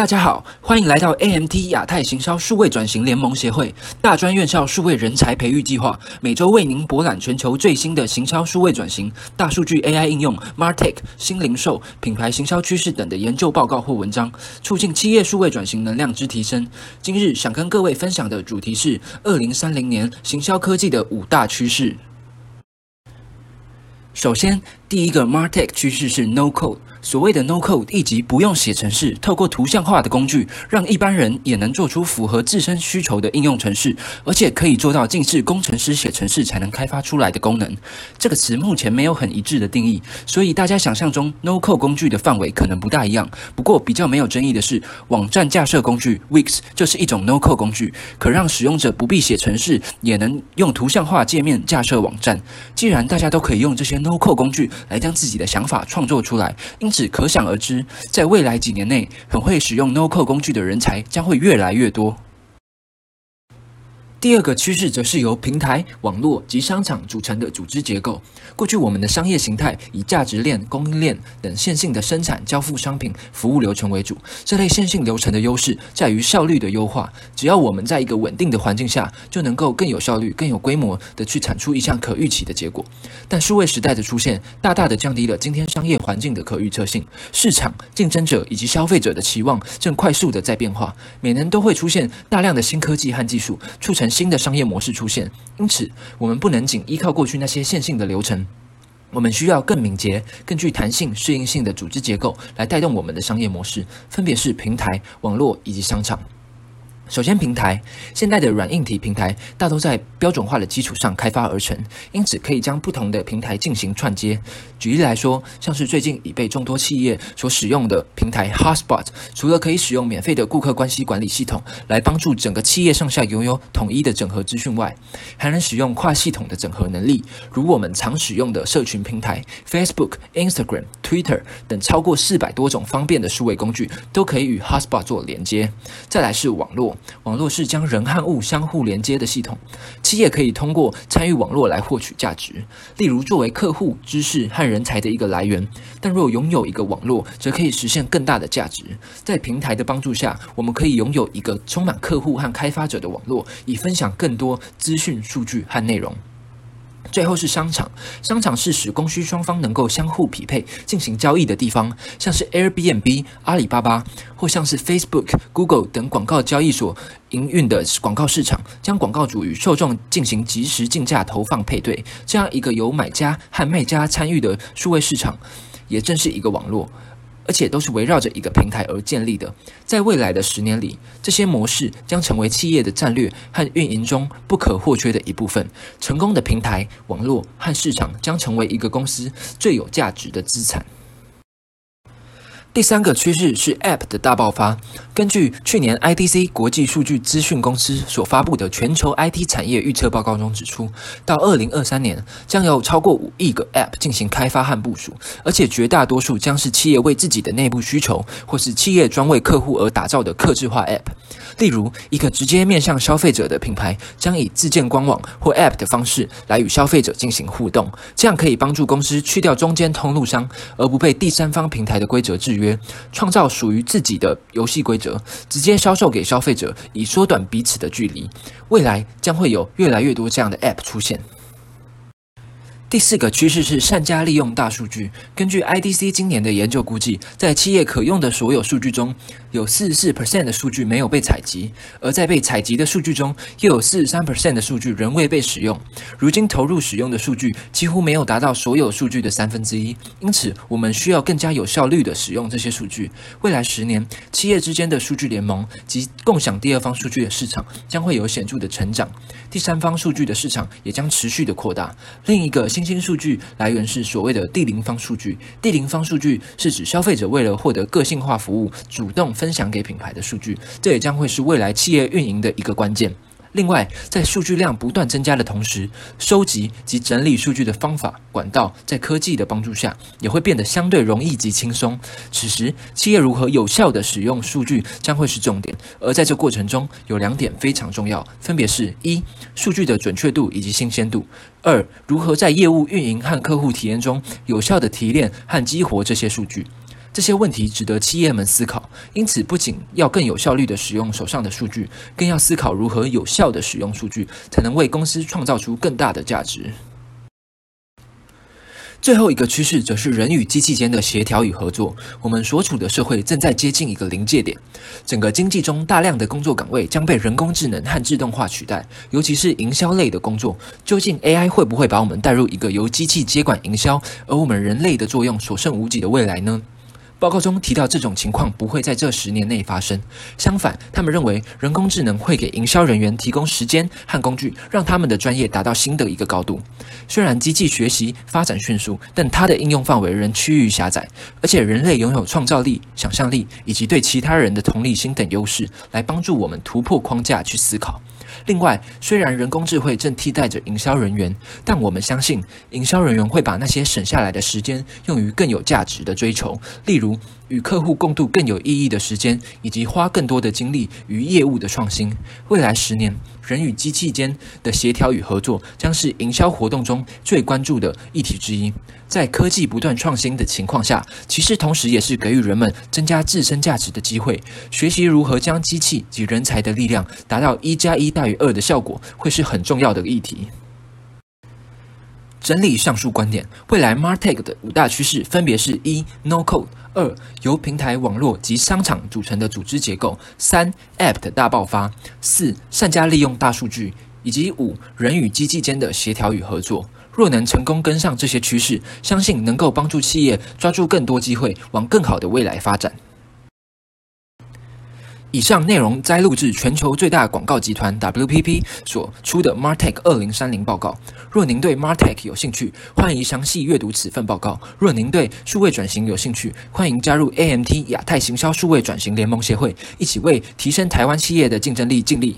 大家好，欢迎来到 AMT 亚太行销数位转型联盟协会大专院校数位人才培育计划，每周为您博览全球最新的行销数位转型、大数据 AI 应用、Martech 新零售、品牌行销趋势等的研究报告或文章，促进企业数位转型能量之提升。今日想跟各位分享的主题是二零三零年行销科技的五大趋势。首先，第一个 Martech 趋势是 No Code。所谓的 No Code，以及不用写程式，透过图像化的工具，让一般人也能做出符合自身需求的应用程式，而且可以做到近似工程师写程式才能开发出来的功能。这个词目前没有很一致的定义，所以大家想象中 No Code 工具的范围可能不大一样。不过比较没有争议的是，网站架设工具 Wix 就是一种 No Code 工具，可让使用者不必写程式，也能用图像化界面架设网站。既然大家都可以用这些 No Code 工具来将自己的想法创作出来，因此，可想而知，在未来几年内，很会使用 No-Code 工具的人才将会越来越多。第二个趋势则是由平台、网络及商场组成的组织结构。过去我们的商业形态以价值链、供应链等线性的生产、交付商品、服务流程为主。这类线性流程的优势在于效率的优化。只要我们在一个稳定的环境下，就能够更有效率、更有规模的去产出一项可预期的结果。但数位时代的出现，大大的降低了今天商业环境的可预测性。市场、竞争者以及消费者的期望正快速的在变化，每年都会出现大量的新科技和技术，促成。新的商业模式出现，因此我们不能仅依靠过去那些线性的流程，我们需要更敏捷、更具弹性、适应性的组织结构来带动我们的商业模式，分别是平台、网络以及商场。首先，平台现代的软硬体平台大都在标准化的基础上开发而成，因此可以将不同的平台进行串接。举例来说，像是最近已被众多企业所使用的平台 Hotspot，除了可以使用免费的顾客关系管理系统来帮助整个企业上下拥有统一的整合资讯外，还能使用跨系统的整合能力，如我们常使用的社群平台 Facebook、Instagram、Twitter 等超过四百多种方便的数位工具都可以与 Hotspot 做连接。再来是网络。网络是将人和物相互连接的系统，企业可以通过参与网络来获取价值，例如作为客户、知识和人才的一个来源。但若拥有一个网络，则可以实现更大的价值。在平台的帮助下，我们可以拥有一个充满客户和开发者的网络，以分享更多资讯、数据和内容。最后是商场，商场是使供需双方能够相互匹配进行交易的地方，像是 Airbnb、阿里巴巴，或像是 Facebook、Google 等广告交易所营运的广告市场，将广告主与受众进行即时竞价投放配对，这样一个由买家和卖家参与的数位市场，也正是一个网络。而且都是围绕着一个平台而建立的。在未来的十年里，这些模式将成为企业的战略和运营中不可或缺的一部分。成功的平台、网络和市场将成为一个公司最有价值的资产。第三个趋势是 App 的大爆发。根据去年 IDC 国际数据资讯公司所发布的全球 IT 产业预测报告中指出，到二零二三年将有超过五亿个 App 进行开发和部署，而且绝大多数将是企业为自己的内部需求，或是企业专为客户而打造的客制化 App。例如，一个直接面向消费者的品牌将以自建官网或 App 的方式来与消费者进行互动，这样可以帮助公司去掉中间通路商，而不被第三方平台的规则制约，创造属于自己的游戏规则，直接销售给消费者，以缩短彼此的距离。未来将会有越来越多这样的 App 出现。第四个趋势是善加利用大数据。根据 IDC 今年的研究估计，在企业可用的所有数据中，有四十四 percent 的数据没有被采集，而在被采集的数据中，又有四十三 percent 的数据仍未被使用。如今投入使用的数据几乎没有达到所有数据的三分之一，因此我们需要更加有效率的使用这些数据。未来十年，企业之间的数据联盟及共享第二方数据的市场将会有显著的成长，第三方数据的市场也将持续的扩大。另一个。新兴数据来源是所谓的地零方数据。地零方数据是指消费者为了获得个性化服务，主动分享给品牌的数据。这也将会是未来企业运营的一个关键。另外，在数据量不断增加的同时，收集及整理数据的方法、管道，在科技的帮助下，也会变得相对容易及轻松。此时，企业如何有效地使用数据将会是重点。而在这过程中，有两点非常重要，分别是：一、数据的准确度以及新鲜度；二、如何在业务运营和客户体验中有效地提炼和激活这些数据。这些问题值得企业们思考，因此不仅要更有效率地使用手上的数据，更要思考如何有效地使用数据，才能为公司创造出更大的价值。最后一个趋势则是人与机器间的协调与合作。我们所处的社会正在接近一个临界点，整个经济中大量的工作岗位将被人工智能和自动化取代，尤其是营销类的工作。究竟 AI 会不会把我们带入一个由机器接管营销，而我们人类的作用所剩无几的未来呢？报告中提到，这种情况不会在这十年内发生。相反，他们认为人工智能会给营销人员提供时间和工具，让他们的专业达到新的一个高度。虽然机器学习发展迅速，但它的应用范围仍趋于狭窄，而且人类拥有创造力、想象力以及对其他人的同理心等优势，来帮助我们突破框架去思考。另外，虽然人工智慧正替代着营销人员，但我们相信，营销人员会把那些省下来的时间用于更有价值的追求，例如与客户共度更有意义的时间，以及花更多的精力于业务的创新。未来十年，人与机器间的协调与合作将是营销活动中最关注的议题之一。在科技不断创新的情况下，其实同时也是给予人们增加自身价值的机会。学习如何将机器及人才的力量达到一加一大于二的效果，会是很重要的议题。整理上述观点，未来 Martech 的五大趋势分别是：一、No Code；二、由平台、网络及商场组成的组织结构；三、App 的大爆发；四、善加利用大数据；以及五、人与机器间的协调与合作。若能成功跟上这些趋势，相信能够帮助企业抓住更多机会，往更好的未来发展。以上内容摘录自全球最大广告集团 WPP 所出的 Martech 二零三零报告。若您对 Martech 有兴趣，欢迎详细阅读此份报告。若您对数位转型有兴趣，欢迎加入 AMT 亚太行销数位转型联盟协会，一起为提升台湾企业的竞争力尽力。